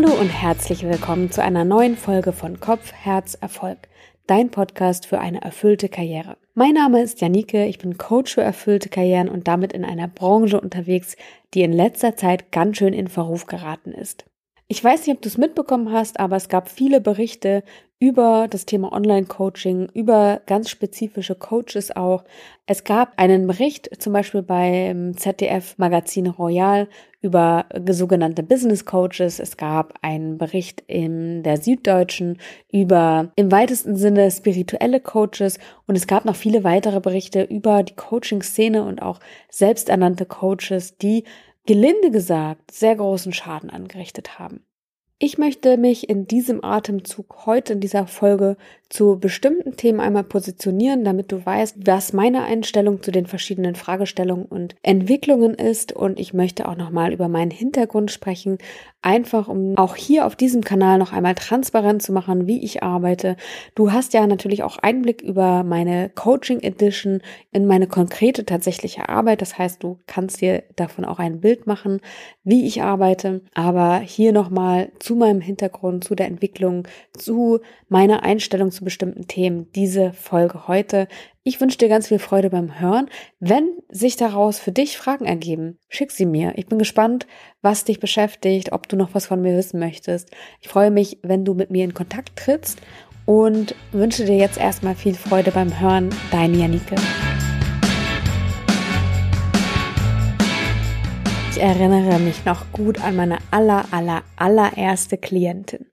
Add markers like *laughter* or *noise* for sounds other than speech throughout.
Hallo und herzlich willkommen zu einer neuen Folge von Kopf, Herz, Erfolg, dein Podcast für eine erfüllte Karriere. Mein Name ist Janike, ich bin Coach für erfüllte Karrieren und damit in einer Branche unterwegs, die in letzter Zeit ganz schön in Verruf geraten ist. Ich weiß nicht, ob du es mitbekommen hast, aber es gab viele Berichte über das Thema Online-Coaching, über ganz spezifische Coaches auch. Es gab einen Bericht zum Beispiel beim ZDF Magazin Royal über sogenannte Business Coaches. Es gab einen Bericht in der Süddeutschen über im weitesten Sinne spirituelle Coaches und es gab noch viele weitere Berichte über die Coaching-Szene und auch selbsternannte Coaches, die gelinde gesagt sehr großen Schaden angerichtet haben. Ich möchte mich in diesem Atemzug heute in dieser Folge zu bestimmten Themen einmal positionieren, damit du weißt, was meine Einstellung zu den verschiedenen Fragestellungen und Entwicklungen ist. Und ich möchte auch nochmal über meinen Hintergrund sprechen, einfach um auch hier auf diesem Kanal noch einmal transparent zu machen, wie ich arbeite. Du hast ja natürlich auch Einblick über meine Coaching Edition in meine konkrete tatsächliche Arbeit. Das heißt, du kannst dir davon auch ein Bild machen, wie ich arbeite. Aber hier nochmal meinem Hintergrund, zu der Entwicklung, zu meiner Einstellung zu bestimmten Themen. Diese Folge heute. Ich wünsche dir ganz viel Freude beim Hören. Wenn sich daraus für dich Fragen ergeben, schick sie mir. Ich bin gespannt, was dich beschäftigt, ob du noch was von mir wissen möchtest. Ich freue mich, wenn du mit mir in Kontakt trittst und wünsche dir jetzt erstmal viel Freude beim Hören. Deine Janike. Ich erinnere mich noch gut an meine aller, aller, allererste Klientin.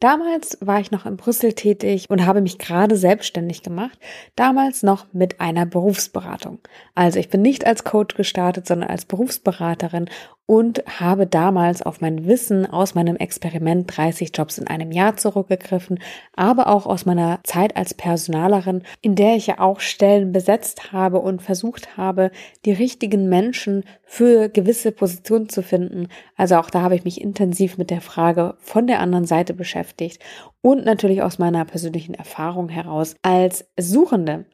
Damals war ich noch in Brüssel tätig und habe mich gerade selbstständig gemacht, damals noch mit einer Berufsberatung. Also ich bin nicht als Coach gestartet, sondern als Berufsberaterin und habe damals auf mein Wissen aus meinem Experiment 30 Jobs in einem Jahr zurückgegriffen, aber auch aus meiner Zeit als Personalerin, in der ich ja auch Stellen besetzt habe und versucht habe, die richtigen Menschen für gewisse Positionen zu finden. Also auch da habe ich mich intensiv mit der Frage von der anderen Seite beschäftigt und natürlich aus meiner persönlichen Erfahrung heraus als Suchende.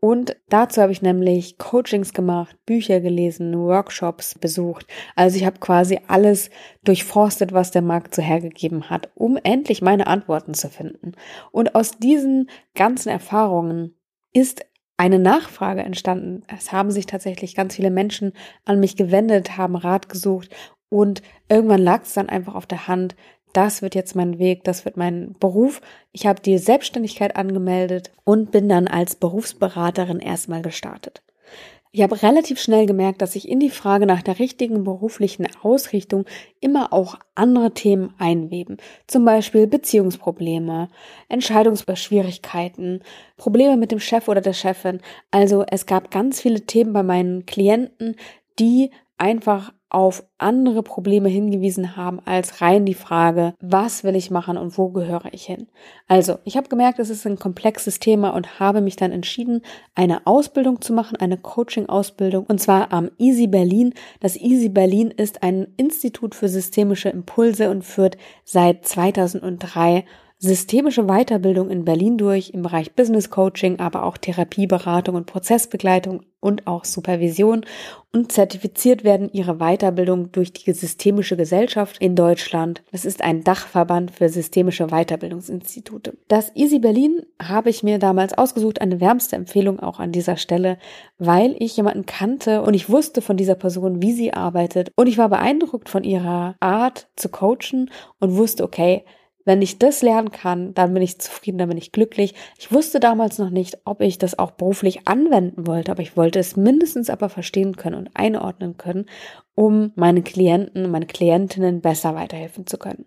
Und dazu habe ich nämlich Coachings gemacht, Bücher gelesen, Workshops besucht. Also ich habe quasi alles durchforstet, was der Markt so hergegeben hat, um endlich meine Antworten zu finden. Und aus diesen ganzen Erfahrungen ist eine Nachfrage entstanden. Es haben sich tatsächlich ganz viele Menschen an mich gewendet, haben Rat gesucht und irgendwann lag es dann einfach auf der Hand, das wird jetzt mein Weg, das wird mein Beruf. Ich habe die Selbstständigkeit angemeldet und bin dann als Berufsberaterin erstmal gestartet. Ich habe relativ schnell gemerkt, dass sich in die Frage nach der richtigen beruflichen Ausrichtung immer auch andere Themen einweben. Zum Beispiel Beziehungsprobleme, Entscheidungsschwierigkeiten, Probleme mit dem Chef oder der Chefin. Also es gab ganz viele Themen bei meinen Klienten, die einfach auf andere Probleme hingewiesen haben als rein die Frage, was will ich machen und wo gehöre ich hin. Also, ich habe gemerkt, es ist ein komplexes Thema und habe mich dann entschieden, eine Ausbildung zu machen, eine Coaching-Ausbildung, und zwar am Easy Berlin. Das Easy Berlin ist ein Institut für systemische Impulse und führt seit 2003 systemische Weiterbildung in Berlin durch im Bereich Business Coaching, aber auch Therapieberatung und Prozessbegleitung und auch Supervision und zertifiziert werden ihre Weiterbildung durch die Systemische Gesellschaft in Deutschland. Das ist ein Dachverband für systemische Weiterbildungsinstitute. Das Easy Berlin habe ich mir damals ausgesucht, eine wärmste Empfehlung auch an dieser Stelle, weil ich jemanden kannte und ich wusste von dieser Person, wie sie arbeitet und ich war beeindruckt von ihrer Art zu coachen und wusste, okay, wenn ich das lernen kann, dann bin ich zufrieden, dann bin ich glücklich. Ich wusste damals noch nicht, ob ich das auch beruflich anwenden wollte, aber ich wollte es mindestens aber verstehen können und einordnen können, um meinen Klienten, meine Klientinnen besser weiterhelfen zu können.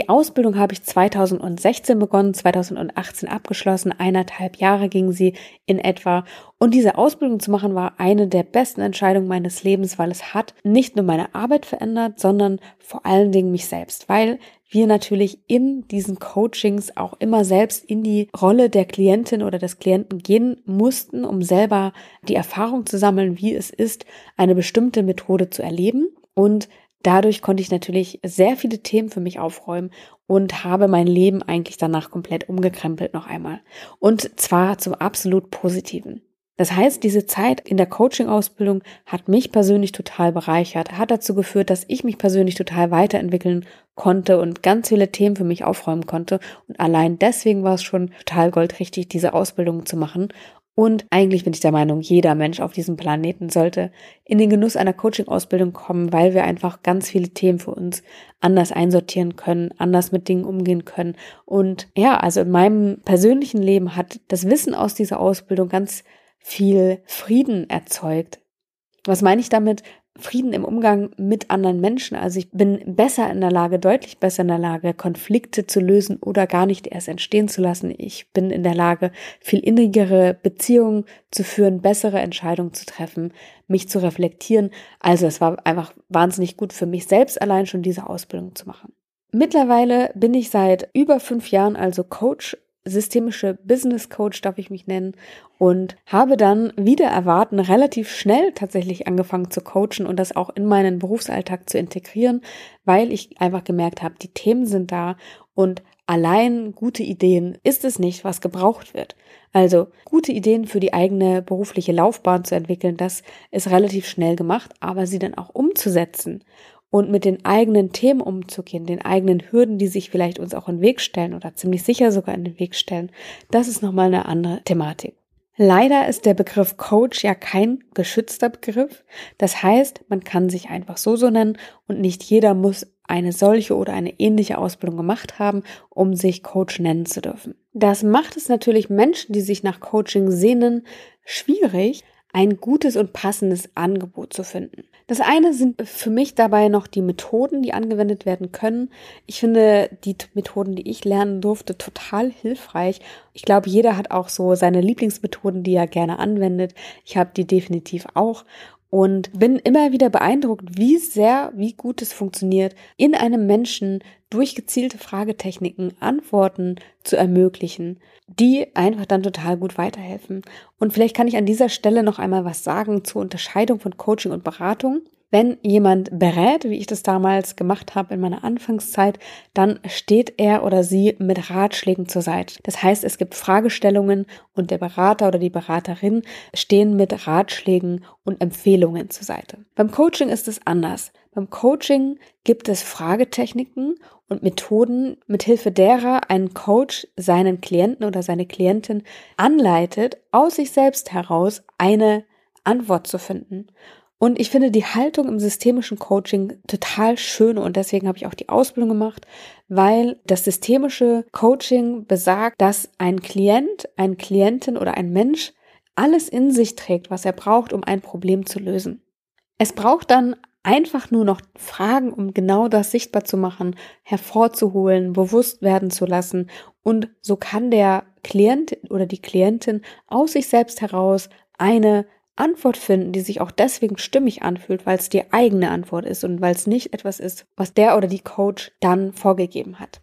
Die Ausbildung habe ich 2016 begonnen, 2018 abgeschlossen, eineinhalb Jahre ging sie in etwa. Und diese Ausbildung zu machen war eine der besten Entscheidungen meines Lebens, weil es hat nicht nur meine Arbeit verändert, sondern vor allen Dingen mich selbst, weil wir natürlich in diesen Coachings auch immer selbst in die Rolle der Klientin oder des Klienten gehen mussten, um selber die Erfahrung zu sammeln, wie es ist, eine bestimmte Methode zu erleben. Und dadurch konnte ich natürlich sehr viele Themen für mich aufräumen und habe mein Leben eigentlich danach komplett umgekrempelt noch einmal. Und zwar zum absolut Positiven. Das heißt, diese Zeit in der Coaching-Ausbildung hat mich persönlich total bereichert, hat dazu geführt, dass ich mich persönlich total weiterentwickeln konnte und ganz viele Themen für mich aufräumen konnte. Und allein deswegen war es schon total goldrichtig, diese Ausbildung zu machen. Und eigentlich bin ich der Meinung, jeder Mensch auf diesem Planeten sollte in den Genuss einer Coaching-Ausbildung kommen, weil wir einfach ganz viele Themen für uns anders einsortieren können, anders mit Dingen umgehen können. Und ja, also in meinem persönlichen Leben hat das Wissen aus dieser Ausbildung ganz viel Frieden erzeugt. Was meine ich damit? Frieden im Umgang mit anderen Menschen. Also ich bin besser in der Lage, deutlich besser in der Lage, Konflikte zu lösen oder gar nicht erst entstehen zu lassen. Ich bin in der Lage, viel innigere Beziehungen zu führen, bessere Entscheidungen zu treffen, mich zu reflektieren. Also es war einfach wahnsinnig gut für mich selbst allein schon diese Ausbildung zu machen. Mittlerweile bin ich seit über fünf Jahren also Coach systemische Business Coach, darf ich mich nennen, und habe dann wieder erwarten relativ schnell tatsächlich angefangen zu coachen und das auch in meinen Berufsalltag zu integrieren, weil ich einfach gemerkt habe, die Themen sind da und allein gute Ideen ist es nicht, was gebraucht wird. Also gute Ideen für die eigene berufliche Laufbahn zu entwickeln, das ist relativ schnell gemacht, aber sie dann auch umzusetzen und mit den eigenen Themen umzugehen, den eigenen Hürden, die sich vielleicht uns auch in den Weg stellen oder ziemlich sicher sogar in den Weg stellen, das ist nochmal eine andere Thematik. Leider ist der Begriff Coach ja kein geschützter Begriff. Das heißt, man kann sich einfach so so nennen und nicht jeder muss eine solche oder eine ähnliche Ausbildung gemacht haben, um sich Coach nennen zu dürfen. Das macht es natürlich Menschen, die sich nach Coaching sehnen, schwierig, ein gutes und passendes Angebot zu finden. Das eine sind für mich dabei noch die Methoden, die angewendet werden können. Ich finde die Methoden, die ich lernen durfte, total hilfreich. Ich glaube, jeder hat auch so seine Lieblingsmethoden, die er gerne anwendet. Ich habe die definitiv auch und bin immer wieder beeindruckt, wie sehr, wie gut es funktioniert, in einem Menschen durch gezielte Fragetechniken Antworten zu ermöglichen, die einfach dann total gut weiterhelfen. Und vielleicht kann ich an dieser Stelle noch einmal was sagen zur Unterscheidung von Coaching und Beratung. Wenn jemand berät, wie ich das damals gemacht habe in meiner Anfangszeit, dann steht er oder sie mit Ratschlägen zur Seite. Das heißt, es gibt Fragestellungen und der Berater oder die Beraterin stehen mit Ratschlägen und Empfehlungen zur Seite. Beim Coaching ist es anders. Beim Coaching gibt es Fragetechniken und Methoden, mithilfe derer ein Coach seinen Klienten oder seine Klientin anleitet, aus sich selbst heraus eine Antwort zu finden. Und ich finde die Haltung im systemischen Coaching total schön und deswegen habe ich auch die Ausbildung gemacht, weil das systemische Coaching besagt, dass ein Klient, ein Klientin oder ein Mensch alles in sich trägt, was er braucht, um ein Problem zu lösen. Es braucht dann einfach nur noch Fragen, um genau das sichtbar zu machen, hervorzuholen, bewusst werden zu lassen. Und so kann der Klient oder die Klientin aus sich selbst heraus eine Antwort finden, die sich auch deswegen stimmig anfühlt, weil es die eigene Antwort ist und weil es nicht etwas ist, was der oder die Coach dann vorgegeben hat.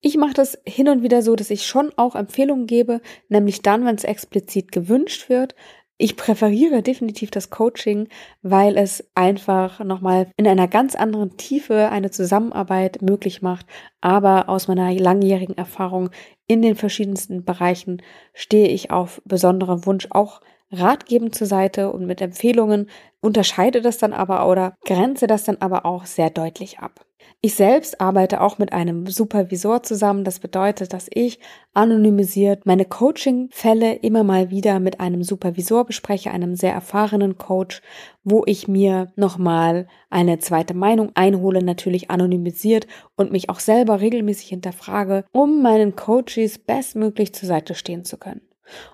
Ich mache das hin und wieder so, dass ich schon auch Empfehlungen gebe, nämlich dann, wenn es explizit gewünscht wird. Ich präferiere definitiv das Coaching, weil es einfach nochmal in einer ganz anderen Tiefe eine Zusammenarbeit möglich macht. Aber aus meiner langjährigen Erfahrung in den verschiedensten Bereichen stehe ich auf besonderen Wunsch auch ratgebend zur Seite und mit Empfehlungen, unterscheide das dann aber oder grenze das dann aber auch sehr deutlich ab. Ich selbst arbeite auch mit einem Supervisor zusammen. Das bedeutet, dass ich anonymisiert meine Coaching-Fälle immer mal wieder mit einem Supervisor bespreche, einem sehr erfahrenen Coach, wo ich mir nochmal eine zweite Meinung einhole, natürlich anonymisiert und mich auch selber regelmäßig hinterfrage, um meinen Coaches bestmöglich zur Seite stehen zu können.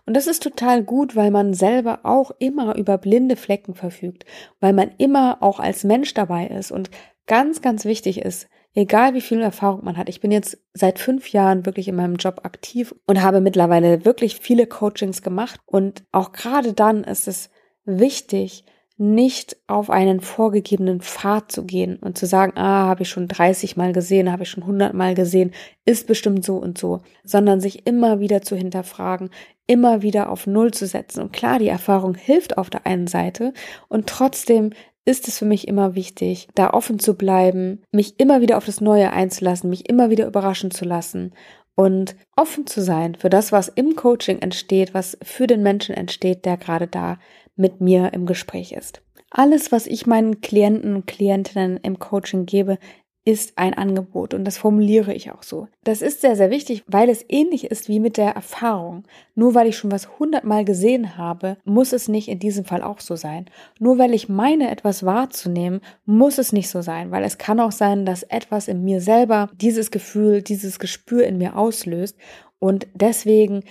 Und das ist total gut, weil man selber auch immer über blinde Flecken verfügt, weil man immer auch als Mensch dabei ist und ganz, ganz wichtig ist, egal wie viel Erfahrung man hat. Ich bin jetzt seit fünf Jahren wirklich in meinem Job aktiv und habe mittlerweile wirklich viele Coachings gemacht und auch gerade dann ist es wichtig, nicht auf einen vorgegebenen Pfad zu gehen und zu sagen, ah, habe ich schon 30 Mal gesehen, habe ich schon 100 Mal gesehen, ist bestimmt so und so, sondern sich immer wieder zu hinterfragen, immer wieder auf Null zu setzen. Und klar, die Erfahrung hilft auf der einen Seite und trotzdem ist es für mich immer wichtig, da offen zu bleiben, mich immer wieder auf das Neue einzulassen, mich immer wieder überraschen zu lassen und offen zu sein für das, was im Coaching entsteht, was für den Menschen entsteht, der gerade da mit mir im Gespräch ist. Alles, was ich meinen Klienten und Klientinnen im Coaching gebe, ist ein Angebot und das formuliere ich auch so. Das ist sehr, sehr wichtig, weil es ähnlich ist wie mit der Erfahrung. Nur weil ich schon was hundertmal gesehen habe, muss es nicht in diesem Fall auch so sein. Nur weil ich meine, etwas wahrzunehmen, muss es nicht so sein, weil es kann auch sein, dass etwas in mir selber dieses Gefühl, dieses Gespür in mir auslöst und deswegen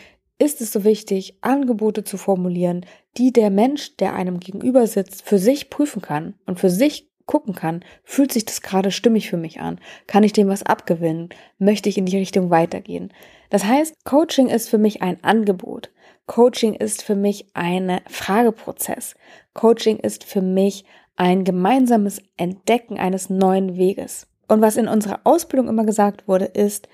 ist es so wichtig, Angebote zu formulieren, die der Mensch, der einem gegenüber sitzt, für sich prüfen kann und für sich gucken kann, fühlt sich das gerade stimmig für mich an? Kann ich dem was abgewinnen? Möchte ich in die Richtung weitergehen? Das heißt, Coaching ist für mich ein Angebot. Coaching ist für mich ein Frageprozess. Coaching ist für mich ein gemeinsames Entdecken eines neuen Weges. Und was in unserer Ausbildung immer gesagt wurde, ist,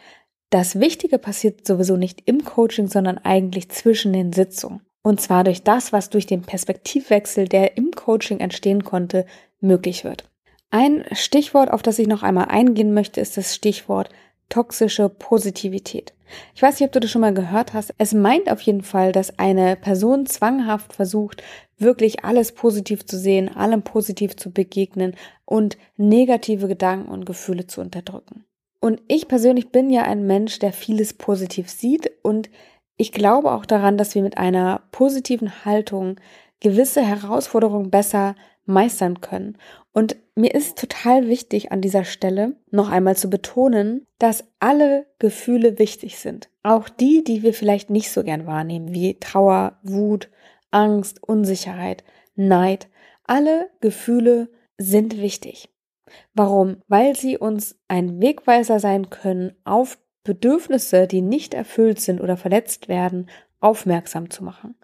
das Wichtige passiert sowieso nicht im Coaching, sondern eigentlich zwischen den Sitzungen. Und zwar durch das, was durch den Perspektivwechsel, der im Coaching entstehen konnte, möglich wird. Ein Stichwort, auf das ich noch einmal eingehen möchte, ist das Stichwort toxische Positivität. Ich weiß nicht, ob du das schon mal gehört hast. Es meint auf jeden Fall, dass eine Person zwanghaft versucht, wirklich alles positiv zu sehen, allem positiv zu begegnen und negative Gedanken und Gefühle zu unterdrücken. Und ich persönlich bin ja ein Mensch, der vieles positiv sieht und ich glaube auch daran, dass wir mit einer positiven Haltung gewisse Herausforderungen besser meistern können. Und mir ist total wichtig an dieser Stelle noch einmal zu betonen, dass alle Gefühle wichtig sind. Auch die, die wir vielleicht nicht so gern wahrnehmen, wie Trauer, Wut, Angst, Unsicherheit, Neid. Alle Gefühle sind wichtig. Warum? Weil sie uns ein Wegweiser sein können auf Bedürfnisse, die nicht erfüllt sind oder verletzt werden, aufmerksam zu machen.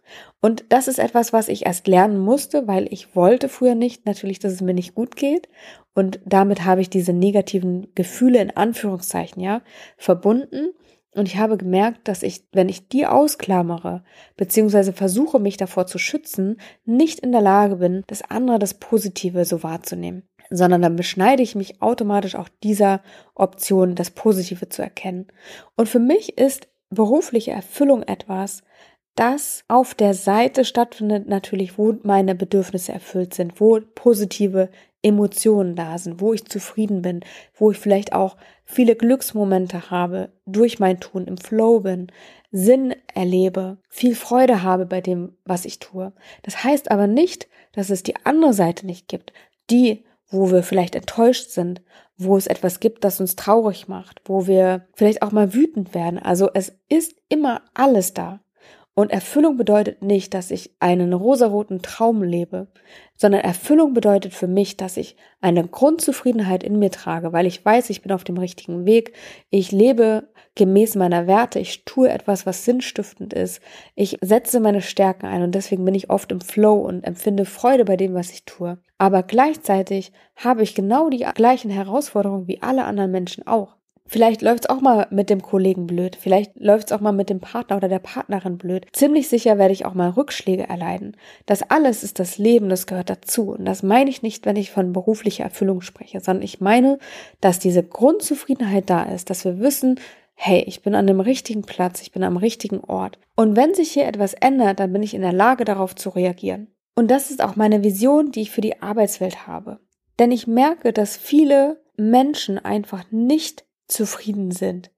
Und das ist etwas, was ich erst lernen musste, weil ich wollte früher nicht natürlich, dass es mir nicht gut geht. Und damit habe ich diese negativen Gefühle in Anführungszeichen, ja, verbunden. Und ich habe gemerkt, dass ich, wenn ich die ausklammere, beziehungsweise versuche, mich davor zu schützen, nicht in der Lage bin, das andere, das Positive so wahrzunehmen. Sondern dann beschneide ich mich automatisch auch dieser Option, das Positive zu erkennen. Und für mich ist berufliche Erfüllung etwas, das auf der Seite stattfindet, natürlich, wo meine Bedürfnisse erfüllt sind, wo positive Emotionen da sind, wo ich zufrieden bin, wo ich vielleicht auch viele Glücksmomente habe, durch mein Tun im Flow bin, Sinn erlebe, viel Freude habe bei dem, was ich tue. Das heißt aber nicht, dass es die andere Seite nicht gibt, die, wo wir vielleicht enttäuscht sind, wo es etwas gibt, das uns traurig macht, wo wir vielleicht auch mal wütend werden. Also es ist immer alles da. Und Erfüllung bedeutet nicht, dass ich einen rosaroten Traum lebe, sondern Erfüllung bedeutet für mich, dass ich eine Grundzufriedenheit in mir trage, weil ich weiß, ich bin auf dem richtigen Weg, ich lebe gemäß meiner Werte, ich tue etwas, was sinnstiftend ist, ich setze meine Stärken ein und deswegen bin ich oft im Flow und empfinde Freude bei dem, was ich tue. Aber gleichzeitig habe ich genau die gleichen Herausforderungen wie alle anderen Menschen auch. Vielleicht läuft's auch mal mit dem Kollegen blöd. Vielleicht läuft's auch mal mit dem Partner oder der Partnerin blöd. Ziemlich sicher werde ich auch mal Rückschläge erleiden. Das alles ist das Leben, das gehört dazu. Und das meine ich nicht, wenn ich von beruflicher Erfüllung spreche, sondern ich meine, dass diese Grundzufriedenheit da ist, dass wir wissen, hey, ich bin an dem richtigen Platz, ich bin am richtigen Ort. Und wenn sich hier etwas ändert, dann bin ich in der Lage, darauf zu reagieren. Und das ist auch meine Vision, die ich für die Arbeitswelt habe. Denn ich merke, dass viele Menschen einfach nicht zufrieden sind,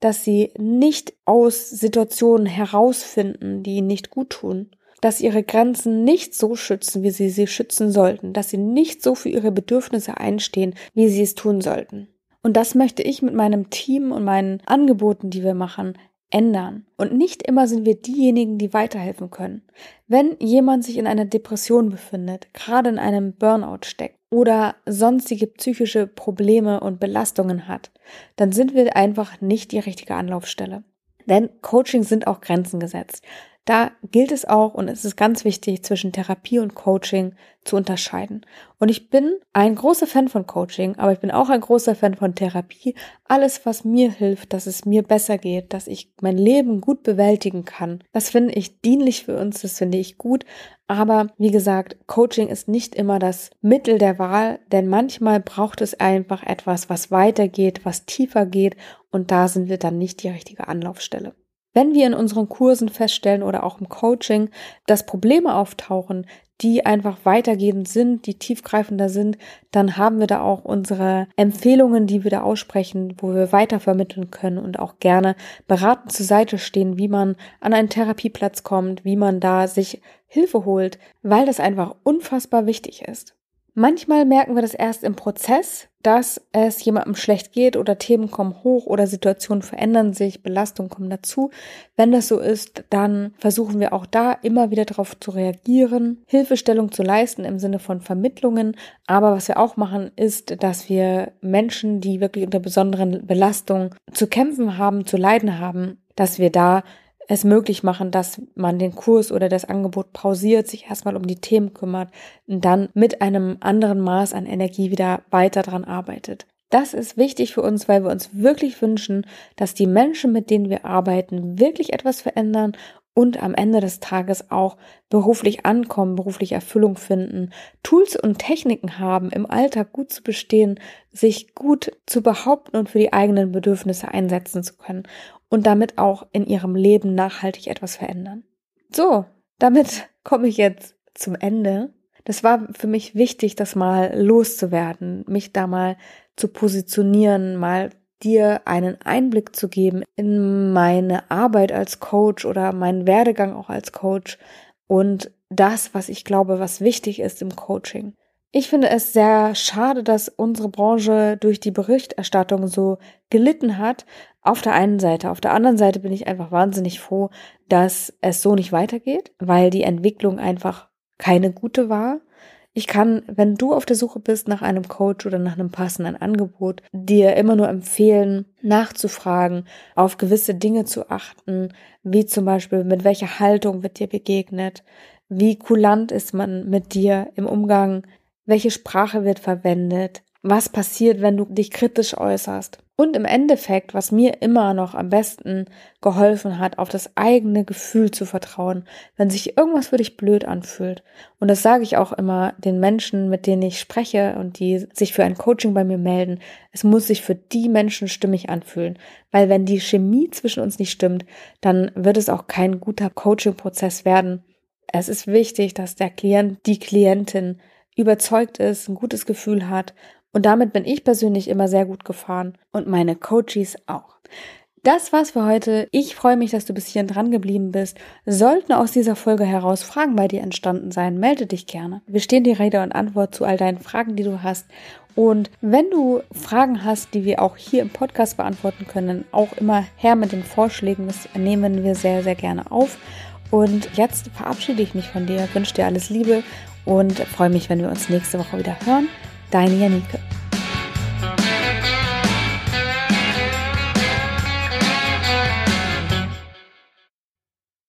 dass sie nicht aus Situationen herausfinden, die ihnen nicht gut tun, dass ihre Grenzen nicht so schützen, wie sie sie schützen sollten, dass sie nicht so für ihre Bedürfnisse einstehen, wie sie es tun sollten. Und das möchte ich mit meinem Team und meinen Angeboten, die wir machen, ändern. Und nicht immer sind wir diejenigen, die weiterhelfen können. Wenn jemand sich in einer Depression befindet, gerade in einem Burnout steckt oder sonstige psychische Probleme und Belastungen hat, dann sind wir einfach nicht die richtige Anlaufstelle. Denn Coaching sind auch Grenzen gesetzt. Da gilt es auch und es ist ganz wichtig, zwischen Therapie und Coaching zu unterscheiden. Und ich bin ein großer Fan von Coaching, aber ich bin auch ein großer Fan von Therapie. Alles, was mir hilft, dass es mir besser geht, dass ich mein Leben gut bewältigen kann, das finde ich dienlich für uns, das finde ich gut. Aber wie gesagt, Coaching ist nicht immer das Mittel der Wahl, denn manchmal braucht es einfach etwas, was weitergeht, was tiefer geht und da sind wir dann nicht die richtige Anlaufstelle. Wenn wir in unseren Kursen feststellen oder auch im Coaching, dass Probleme auftauchen, die einfach weitergehend sind, die tiefgreifender sind, dann haben wir da auch unsere Empfehlungen, die wir da aussprechen, wo wir weitervermitteln können und auch gerne beratend zur Seite stehen, wie man an einen Therapieplatz kommt, wie man da sich Hilfe holt, weil das einfach unfassbar wichtig ist. Manchmal merken wir das erst im Prozess, dass es jemandem schlecht geht oder Themen kommen hoch oder Situationen verändern sich, Belastungen kommen dazu. Wenn das so ist, dann versuchen wir auch da immer wieder darauf zu reagieren, Hilfestellung zu leisten im Sinne von Vermittlungen. Aber was wir auch machen, ist, dass wir Menschen, die wirklich unter besonderen Belastungen zu kämpfen haben, zu leiden haben, dass wir da es möglich machen, dass man den Kurs oder das Angebot pausiert, sich erstmal um die Themen kümmert und dann mit einem anderen Maß an Energie wieder weiter dran arbeitet. Das ist wichtig für uns, weil wir uns wirklich wünschen, dass die Menschen, mit denen wir arbeiten, wirklich etwas verändern und am Ende des Tages auch beruflich ankommen, beruflich Erfüllung finden, Tools und Techniken haben, im Alltag gut zu bestehen, sich gut zu behaupten und für die eigenen Bedürfnisse einsetzen zu können und damit auch in ihrem Leben nachhaltig etwas verändern. So, damit *laughs* komme ich jetzt zum Ende. Das war für mich wichtig, das mal loszuwerden, mich da mal zu positionieren, mal dir einen Einblick zu geben in meine Arbeit als Coach oder meinen Werdegang auch als Coach und das, was ich glaube, was wichtig ist im Coaching. Ich finde es sehr schade, dass unsere Branche durch die Berichterstattung so gelitten hat. Auf der einen Seite. Auf der anderen Seite bin ich einfach wahnsinnig froh, dass es so nicht weitergeht, weil die Entwicklung einfach keine gute war. Ich kann, wenn du auf der Suche bist nach einem Coach oder nach einem passenden Angebot, dir immer nur empfehlen, nachzufragen, auf gewisse Dinge zu achten, wie zum Beispiel, mit welcher Haltung wird dir begegnet, wie kulant ist man mit dir im Umgang welche Sprache wird verwendet, was passiert, wenn du dich kritisch äußerst. Und im Endeffekt, was mir immer noch am besten geholfen hat, auf das eigene Gefühl zu vertrauen, wenn sich irgendwas für dich blöd anfühlt. Und das sage ich auch immer den Menschen, mit denen ich spreche und die sich für ein Coaching bei mir melden. Es muss sich für die Menschen stimmig anfühlen. Weil wenn die Chemie zwischen uns nicht stimmt, dann wird es auch kein guter Coaching-Prozess werden. Es ist wichtig, dass der Klient, die Klientin überzeugt ist, ein gutes Gefühl hat. Und damit bin ich persönlich immer sehr gut gefahren und meine Coaches auch. Das war's für heute. Ich freue mich, dass du bis hierhin dran geblieben bist. Sollten aus dieser Folge heraus Fragen bei dir entstanden sein, melde dich gerne. Wir stehen dir Rede und Antwort zu all deinen Fragen, die du hast. Und wenn du Fragen hast, die wir auch hier im Podcast beantworten können, auch immer her mit den Vorschlägen. Das nehmen wir sehr, sehr gerne auf. Und jetzt verabschiede ich mich von dir, wünsche dir alles Liebe und freue mich, wenn wir uns nächste Woche wieder hören. Deine Janike.